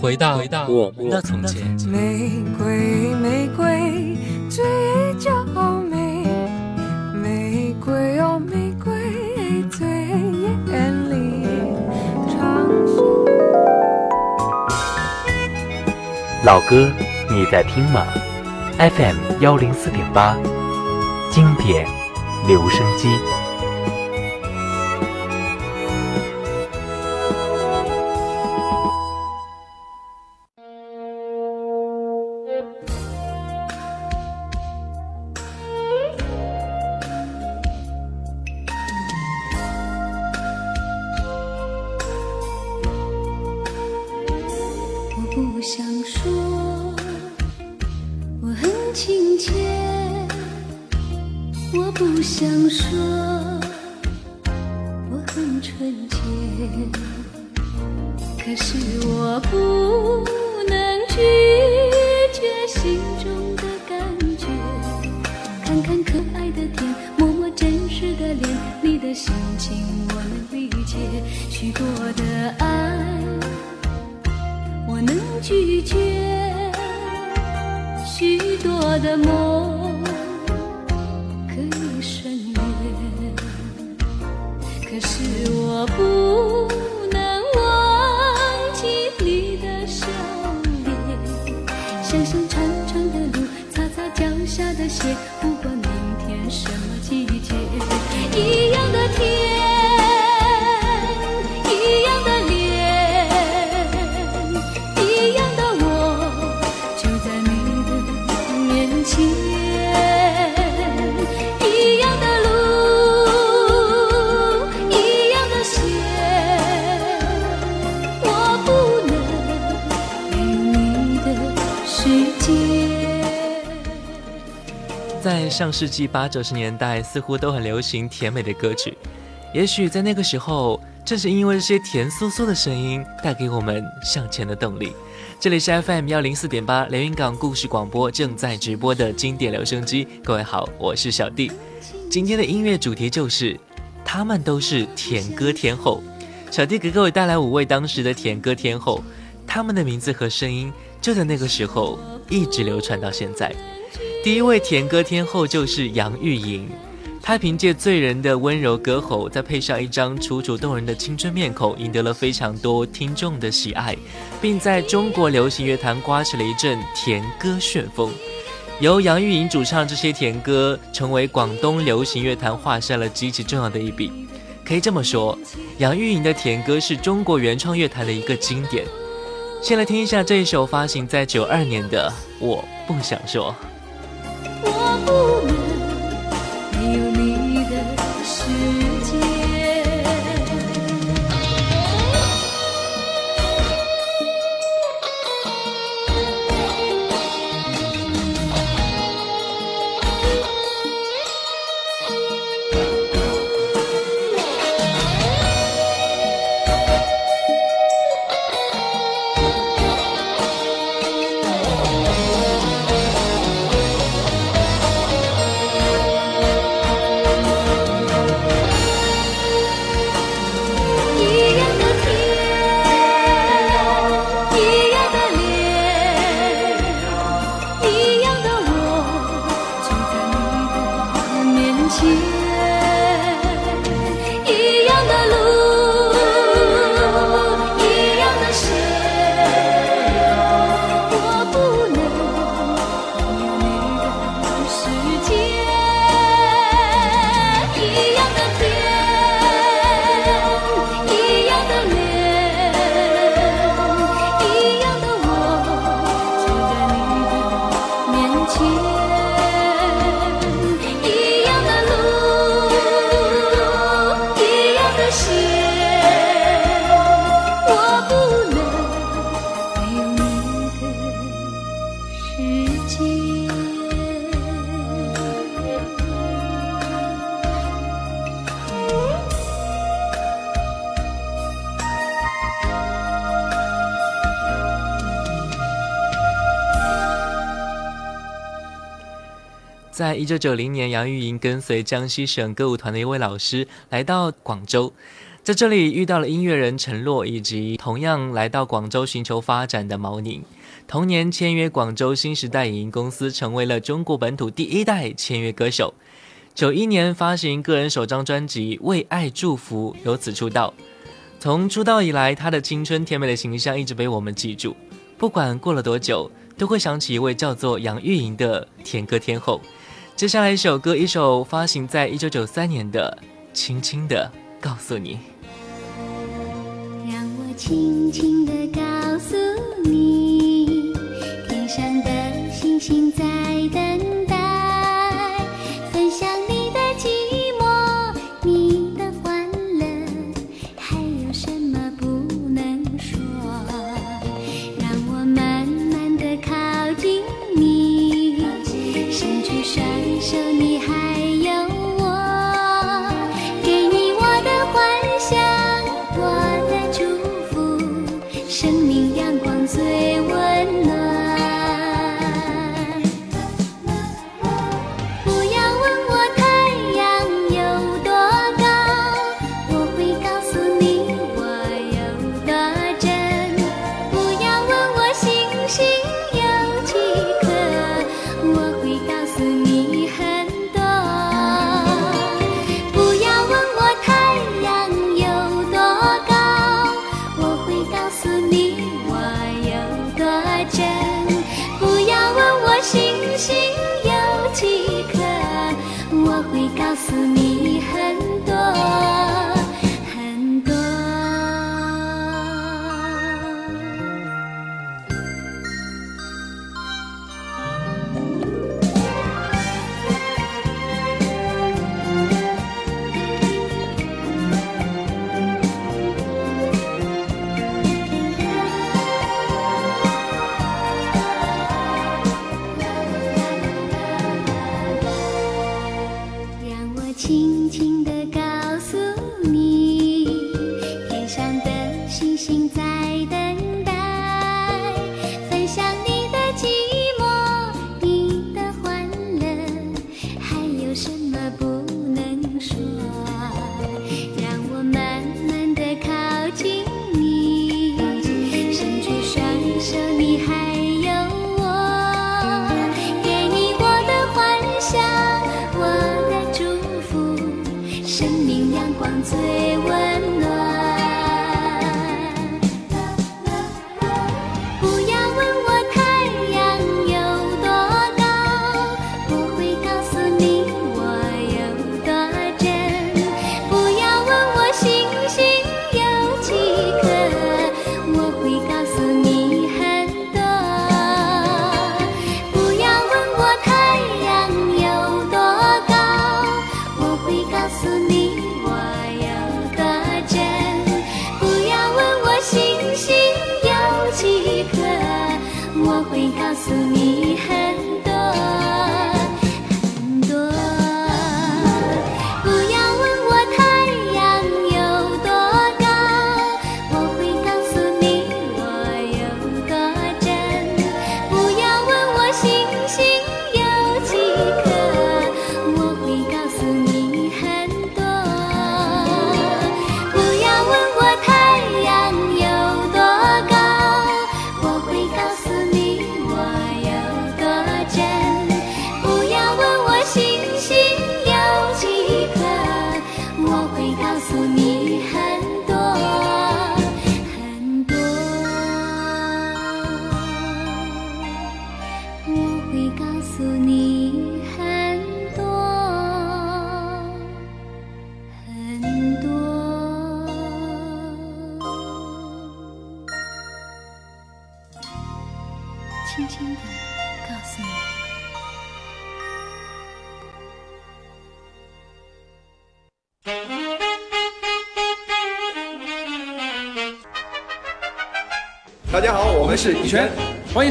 回到回到我们的从前。玫瑰，玫瑰最娇美，玫瑰哦，玫瑰最艳丽。老歌，你在听吗？FM 幺零四点八，经典留声机。可是我不能拒绝心中的感觉看看可爱的天摸摸真实的脸你的心情我能理解。许多的爱我能拒绝许多的梦可以省略可是我不上世纪八九十年代，似乎都很流行甜美的歌曲。也许在那个时候，正是因为这些甜酥酥的声音，带给我们向前的动力。这里是 FM 幺零四点八连云港故事广播正在直播的经典留声机。各位好，我是小弟。今天的音乐主题就是，他们都是甜歌天后。小弟给各位带来五位当时的甜歌天后，他们的名字和声音就在那个时候一直流传到现在。第一位甜歌天后就是杨钰莹，她凭借醉人的温柔歌喉，再配上一张楚楚动人的青春面孔，赢得了非常多听众的喜爱，并在中国流行乐坛刮起了一阵甜歌旋风。由杨钰莹主唱这些甜歌，成为广东流行乐坛画下了极其重要的一笔。可以这么说，杨钰莹的甜歌是中国原创乐坛的一个经典。先来听一下这一首发行在九二年的《我不想说》。不在一九九零年，杨钰莹跟随江西省歌舞团的一位老师来到广州，在这里遇到了音乐人陈洛，以及同样来到广州寻求发展的毛宁。同年签约广州新时代影音公司，成为了中国本土第一代签约歌手。九一年发行个人首张专辑《为爱祝福》，由此出道。从出道以来，他的青春甜美的形象一直被我们记住。不管过了多久，都会想起一位叫做杨钰莹的甜歌天后。接下来一首歌，一首发行在一九九三年的《轻轻的告诉你》。让我轻轻的告诉你，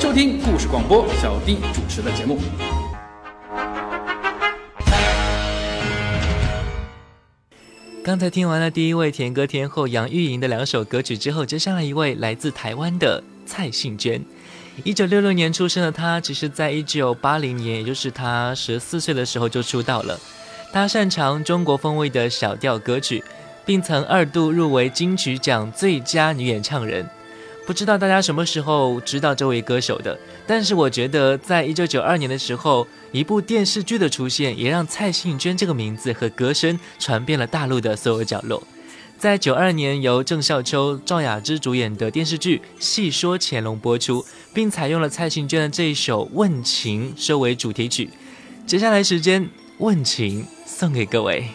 收听故事广播，小丁主持的节目。刚才听完了第一位甜歌天后杨钰莹的两首歌曲之后，接下来一位来自台湾的蔡幸娟。一九六六年出生的她，其实在一九八零年，也就是她十四岁的时候就出道了。她擅长中国风味的小调歌曲，并曾二度入围金曲奖最佳女演唱人。不知道大家什么时候知道这位歌手的？但是我觉得，在一九九二年的时候，一部电视剧的出现，也让蔡幸娟这个名字和歌声传遍了大陆的所有角落。在九二年，由郑少秋、赵雅芝主演的电视剧《戏说乾隆》播出，并采用了蔡幸娟的这一首《问情》收为主题曲。接下来时间，《问情》送给各位。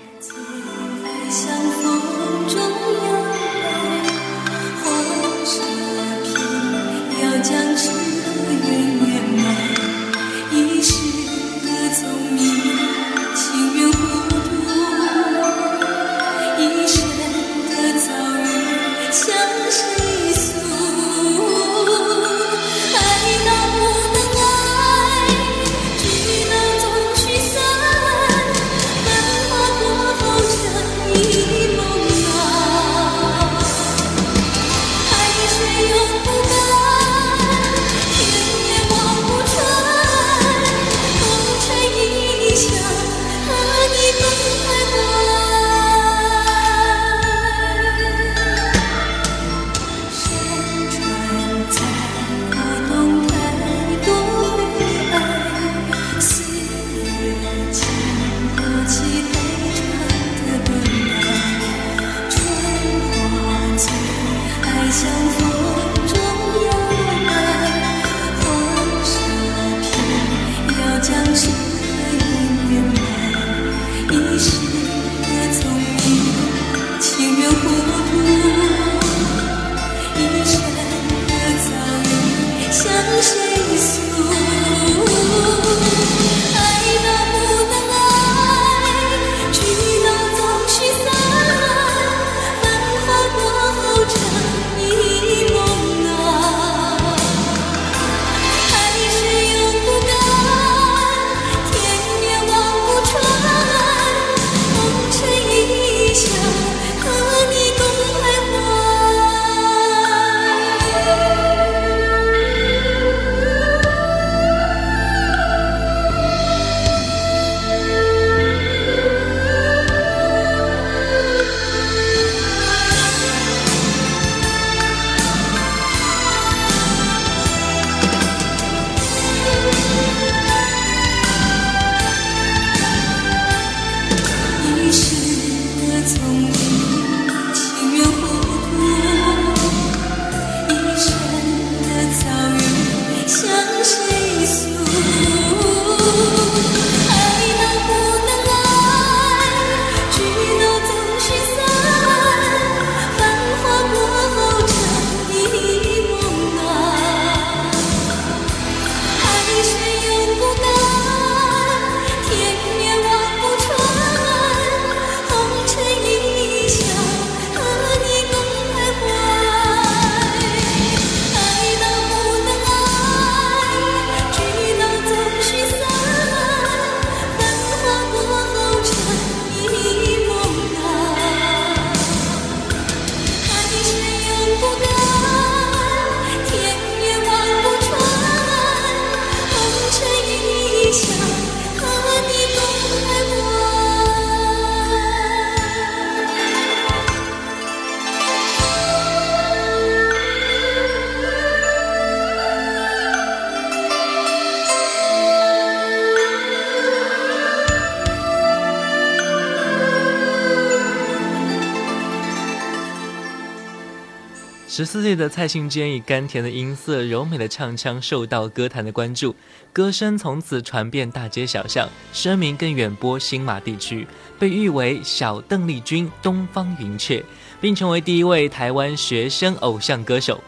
岁的蔡幸娟以甘甜的音色、柔美的唱腔受到歌坛的关注，歌声从此传遍大街小巷，声名更远播新马地区，被誉为“小邓丽君”、“东方云雀”，并成为第一位台湾学生偶像歌手。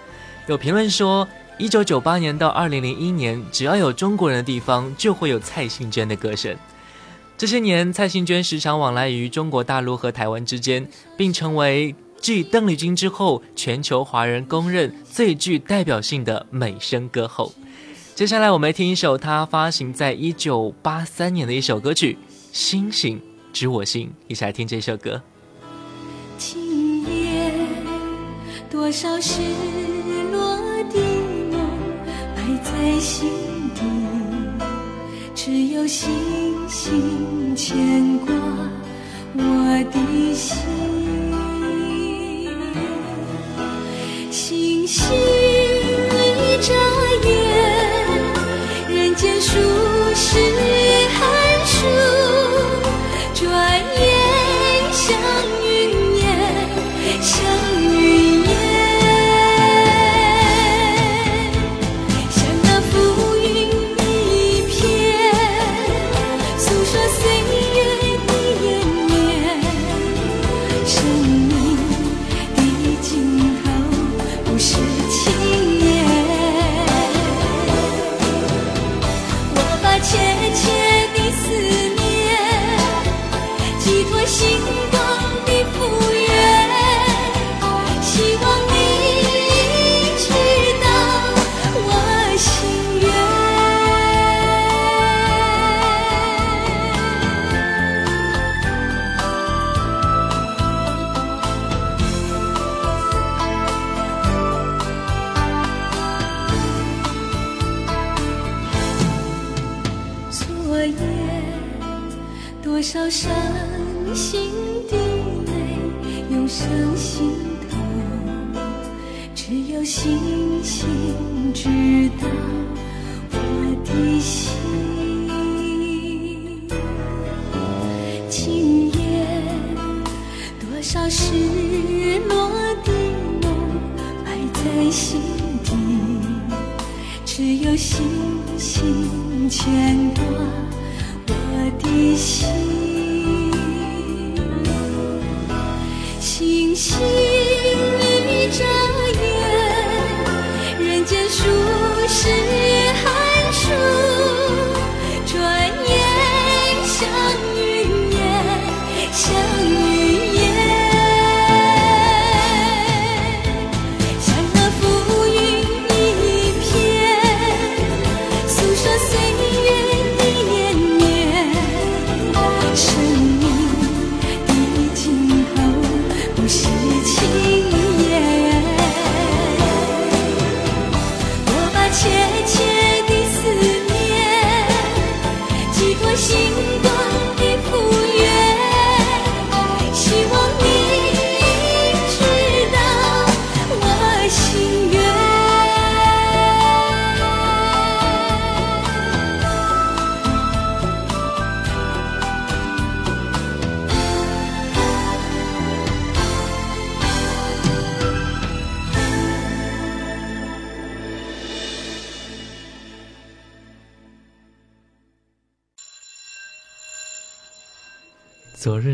有评论说，一九九八年到二零零一年，只要有中国人的地方，就会有蔡幸娟的歌声。这些年，蔡幸娟时常往来于中国大陆和台湾之间，并成为继邓丽君之后，全球华人公认最具代表性的美声歌后。接下来，我们来听一首她发行在一九八三年的一首歌曲《星星知我心》，一起来听这首歌。今夜，多少失落的梦埋在心底，只有星星牵挂我的心。星星一眨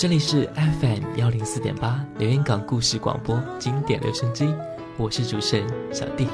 这里是 FM 幺零四点八连云港故事广播经典留声机，我是主持人小弟。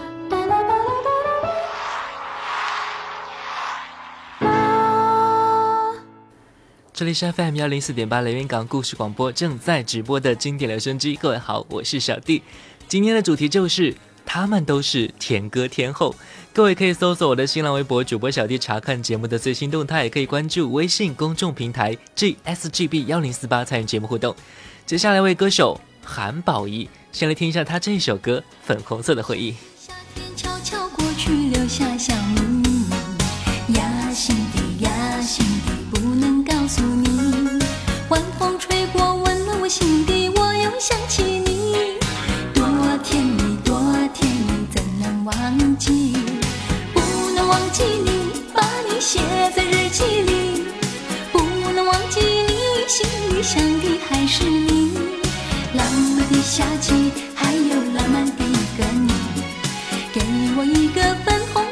这里是 FM 幺零四点八连云港故事广播正在直播的经典留声机，各位好，我是小弟。今天的主题就是他们都是甜歌天后。各位可以搜索我的新浪微博主播小弟查看节目的最新动态，也可以关注微信公众平台 GSGB 幺零四八参与节目互动。接下来为歌手韩宝仪，先来听一下他这一首歌《粉红色的回忆》。夏天悄悄过去，留下小秘密。压心底，压心底，不能告诉你。晚风吹过，温暖我心底，记？你，把你写在日记里，不能忘记你，心里想的还是你。浪漫的夏季，还有浪漫的一个你，给我一个粉红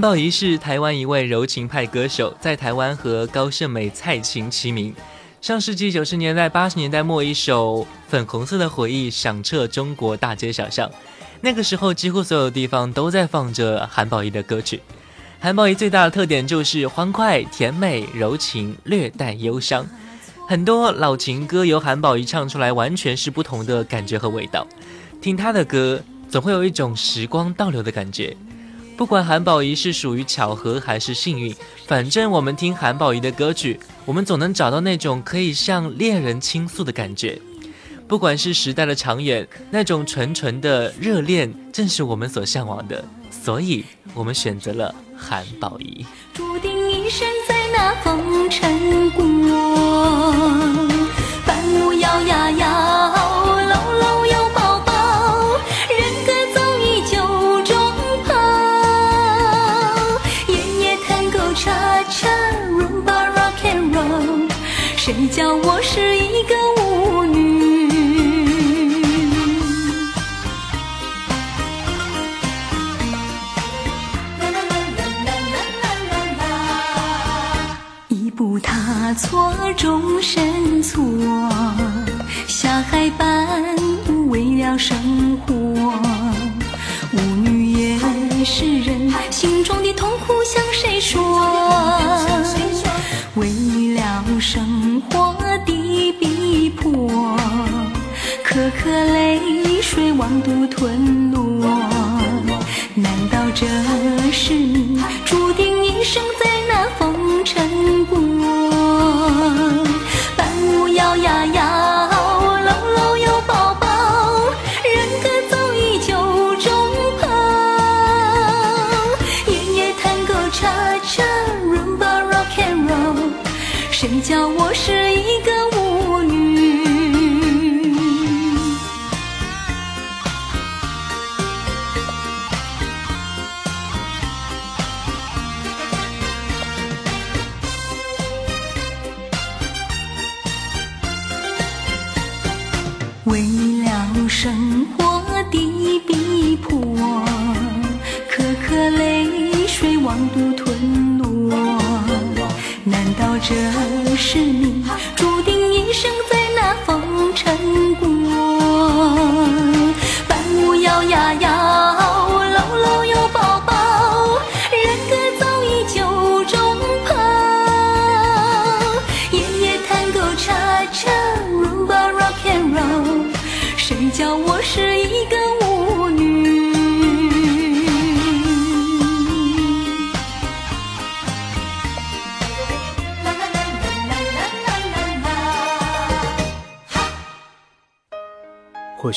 韩宝仪是台湾一位柔情派歌手，在台湾和高胜美、蔡琴齐名。上世纪九十年代、八十年代末，一首《粉红色的回忆》响彻中国大街小巷。那个时候，几乎所有地方都在放着韩宝仪的歌曲。韩宝仪最大的特点就是欢快、甜美、柔情，略带忧伤。很多老情歌由韩宝仪唱出来，完全是不同的感觉和味道。听她的歌，总会有一种时光倒流的感觉。不管韩宝仪是属于巧合还是幸运，反正我们听韩宝仪的歌曲，我们总能找到那种可以向恋人倾诉的感觉。不管是时代的长远，那种纯纯的热恋，正是我们所向往的。所以，我们选择了韩宝仪。注定一生在那风尘过，伴舞摇呀摇，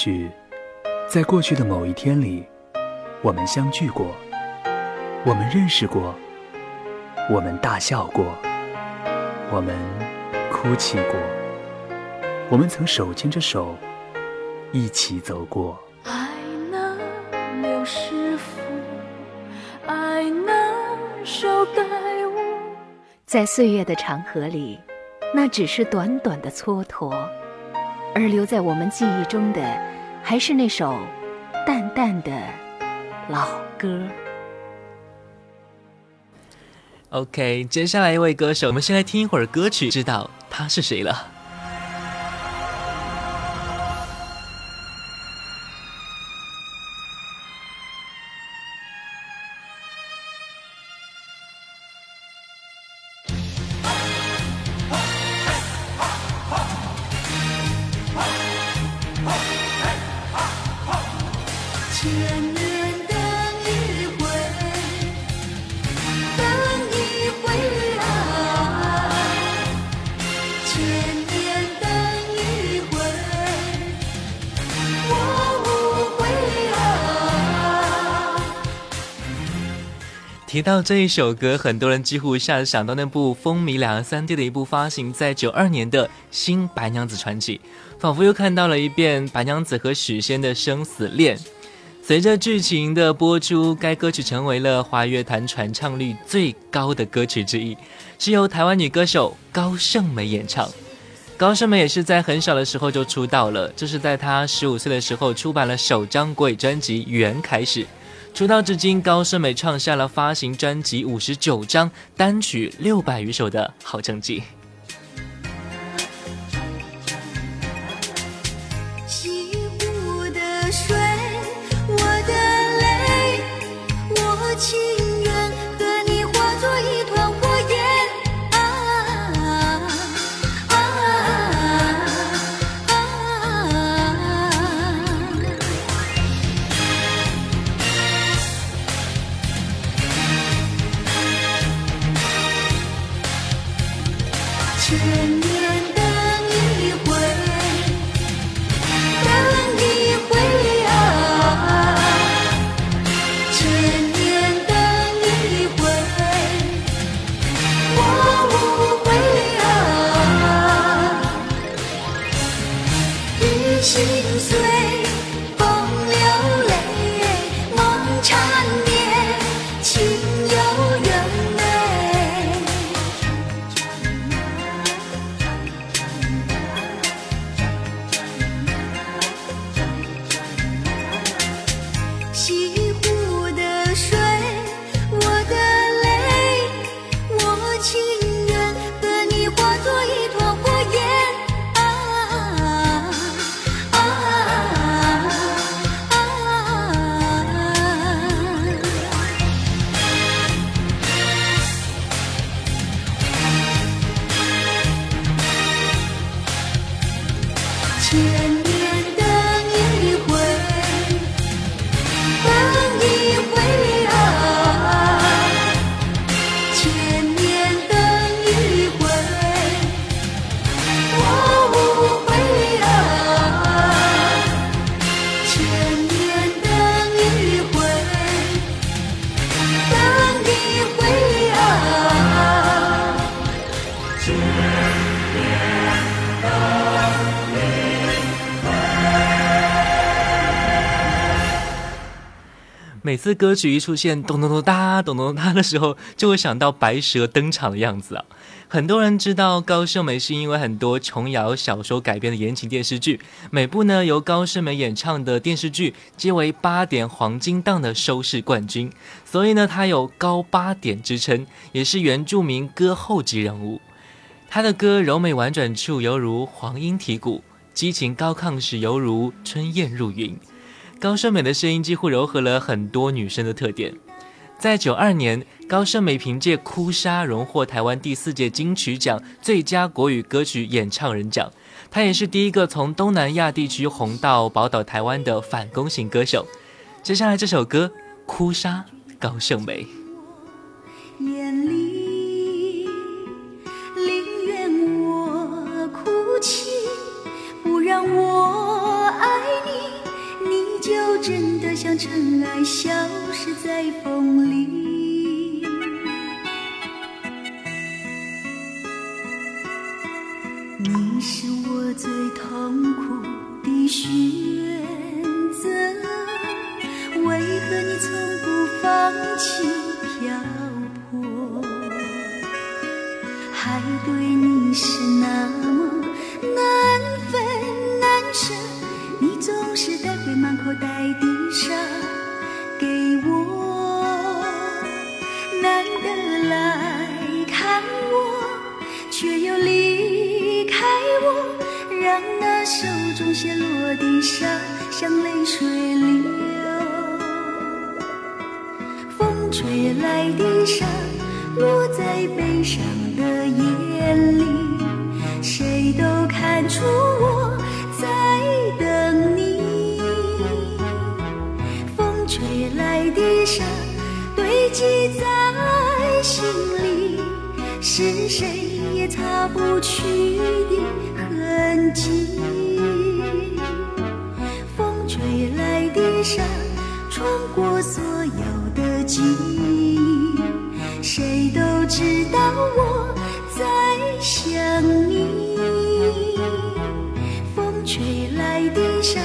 许，在过去的某一天里，我们相聚过，我们认识过，我们大笑过，我们哭泣过，我们曾手牵着手一起走过。爱那刘师傅，爱那手。在岁月的长河里，那只是短短的蹉跎，而留在我们记忆中的，还是那首淡淡的老歌。OK，接下来一位歌手，我们先来听一会儿歌曲，知道他是谁了。千年等一回，等一回啊！千年等一回，我无悔啊！提到这一首歌，很多人几乎一下子想到那部风靡两岸三地的一部发行在九二年的新《白娘子传奇》，仿佛又看到了一遍白娘子和许仙的生死恋。随着剧情的播出，该歌曲成为了华乐坛传唱率最高的歌曲之一，是由台湾女歌手高胜美演唱。高胜美也是在很小的时候就出道了，这是在她十五岁的时候出版了首张国语专辑《缘》开始。出道至今，高胜美创下了发行专辑五十九张、单曲六百余首的好成绩。情每次歌曲一出现咚咚咚哒咚咚哒的时候，就会想到白蛇登场的样子啊。很多人知道高胜美是因为很多琼瑶小说改编的言情电视剧，每部呢由高胜美演唱的电视剧皆为八点黄金档的收视冠军，所以呢她有高八点之称，也是原住民歌后级人物。她的歌柔美婉转处犹如黄莺啼谷，激情高亢时犹如春燕入云。高胜美的声音几乎糅合了很多女生的特点。在九二年，高胜美凭借《哭砂》荣获台湾第四届金曲奖最佳国语歌曲演唱人奖。她也是第一个从东南亚地区红到宝岛台湾的反攻型歌手。接下来这首歌《哭砂》，高胜美。眼里我哭泣，不让我像尘埃消失在风里。你是我最痛苦的选择，为何你从不放弃漂泊？海对你是那么难分难舍，你总是带满口袋的沙给我，难得来看我，却又离开我，让那手中泻落的沙像泪水流。风吹来的沙落在悲伤的眼里，谁都看出我记在心里，是谁也擦不去的痕迹。风吹来的沙穿过所有的记忆，谁都知道我在想你。风吹来的沙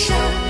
生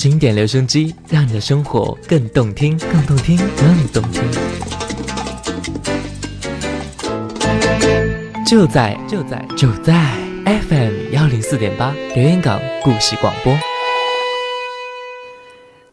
经典留声机，让你的生活更动听，更动听，更动听。就在就在就在 FM 幺零四点八连云港故事广播。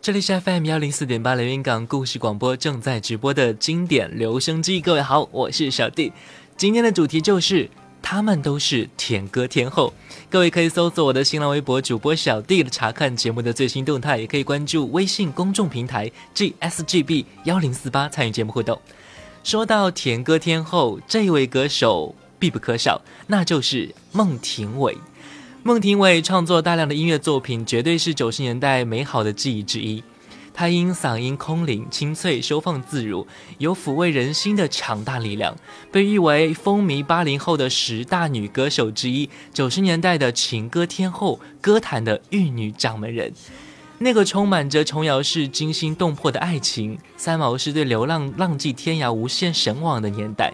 这里是 FM 幺零四点八连云港故事广播正在直播的经典留声机。各位好，我是小弟。今天的主题就是他们都是甜歌天后。各位可以搜索我的新浪微博主播小弟查看节目的最新动态，也可以关注微信公众平台 GSGB 幺零四八参与节目互动。说到甜歌天后，这位歌手必不可少，那就是孟庭苇。孟庭苇创作大量的音乐作品，绝对是九十年代美好的记忆之一。她因嗓音空灵、清脆、收放自如，有抚慰人心的强大力量，被誉为风靡八零后的十大女歌手之一，九十年代的情歌天后，歌坛的玉女掌门人。那个充满着琼瑶式惊心动魄的爱情，三毛是对流浪浪迹天涯无限神往的年代。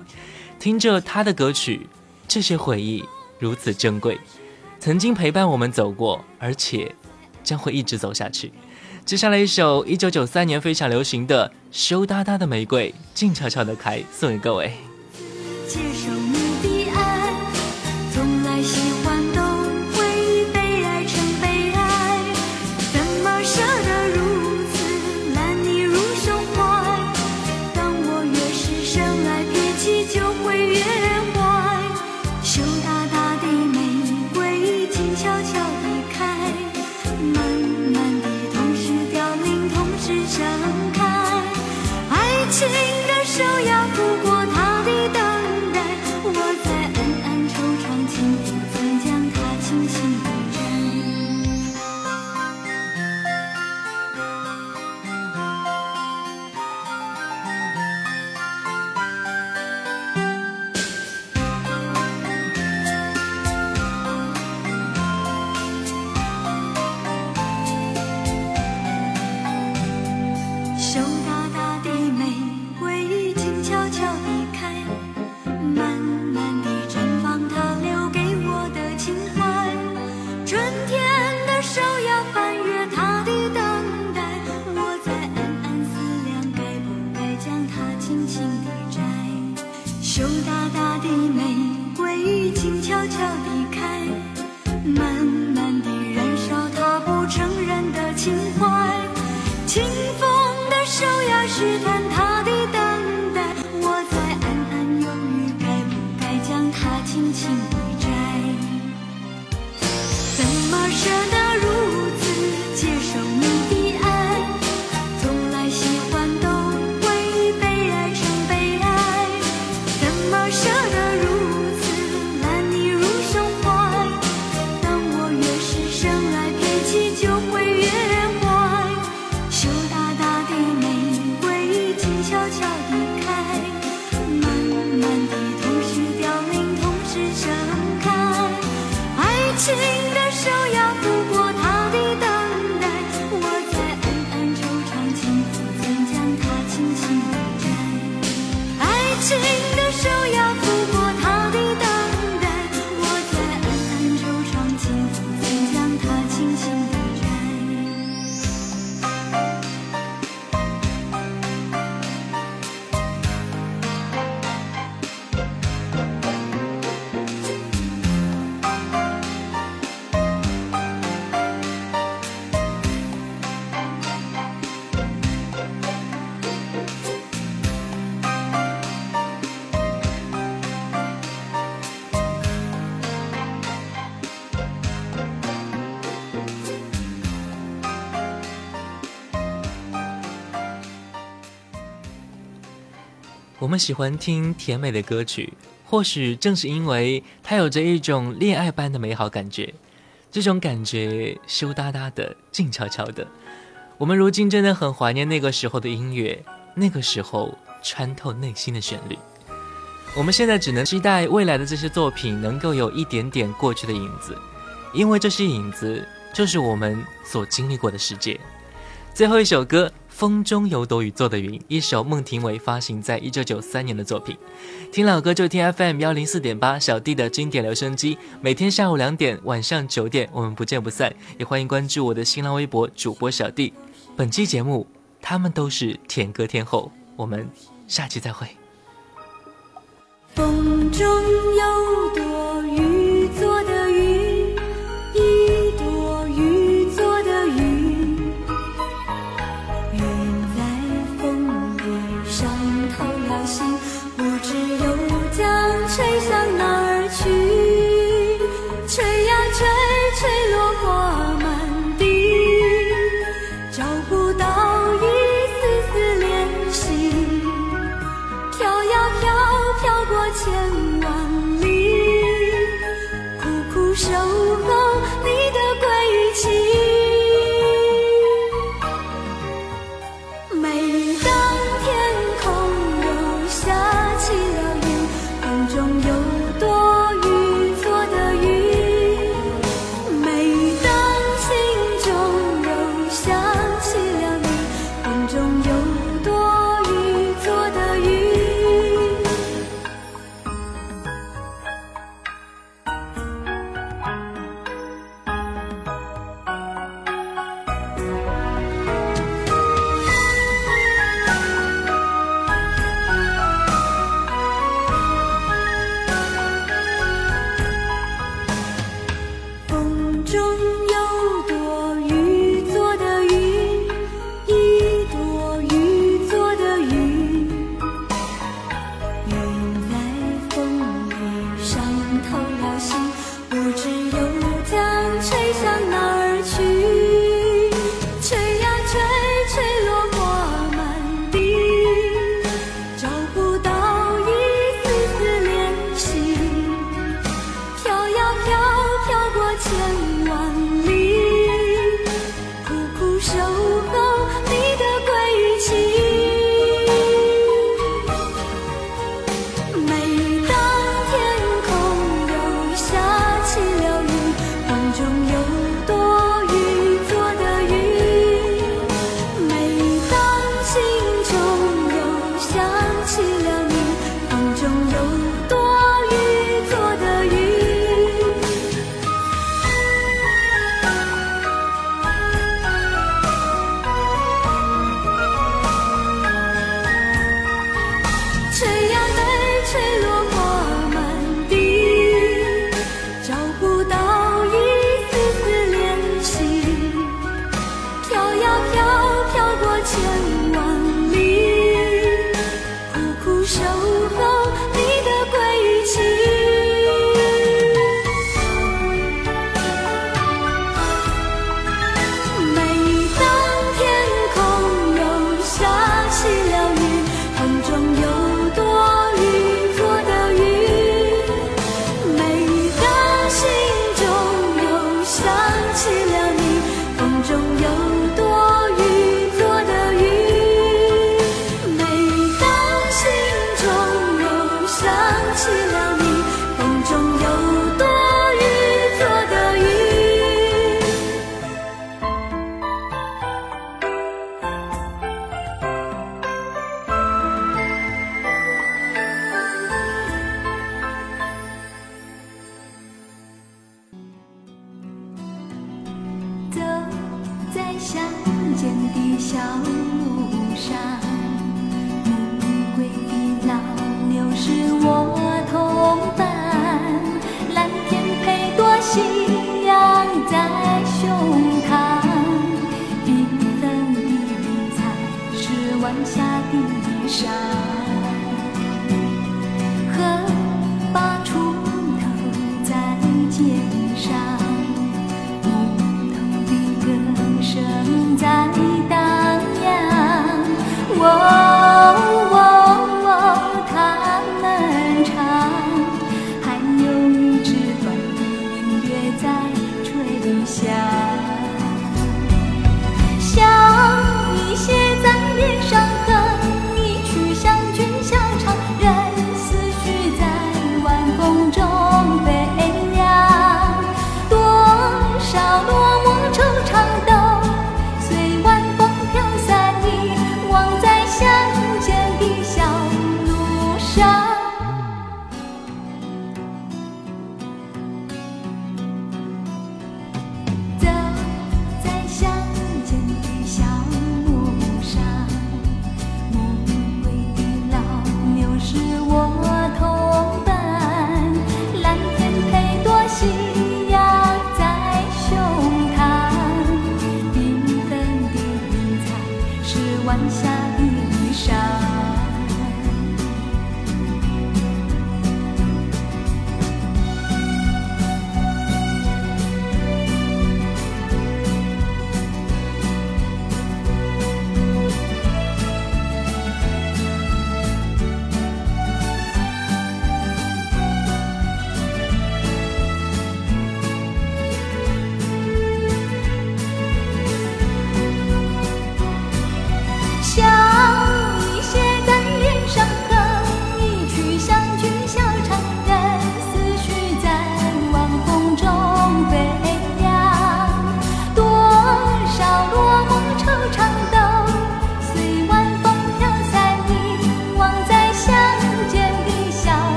听着她的歌曲，这些回忆如此珍贵。曾经陪伴我们走过，而且将会一直走下去。接下来一首一九九三年非常流行的《羞答答的玫瑰静悄悄的开》，送给各位。们喜欢听甜美的歌曲，或许正是因为它有着一种恋爱般的美好感觉。这种感觉羞答答的，静悄悄的。我们如今真的很怀念那个时候的音乐，那个时候穿透内心的旋律。我们现在只能期待未来的这些作品能够有一点点过去的影子，因为这些影子就是我们所经历过的世界。最后一首歌《风中有朵雨做的云》，一首孟庭苇发行在一九九三年的作品。听老歌就听 FM 幺零四点八小弟的经典留声机，每天下午两点、晚上九点，我们不见不散。也欢迎关注我的新浪微博主播小弟。本期节目，他们都是甜歌天后，我们下期再会。风中有朵吹，晚霞的衣裳。和把锄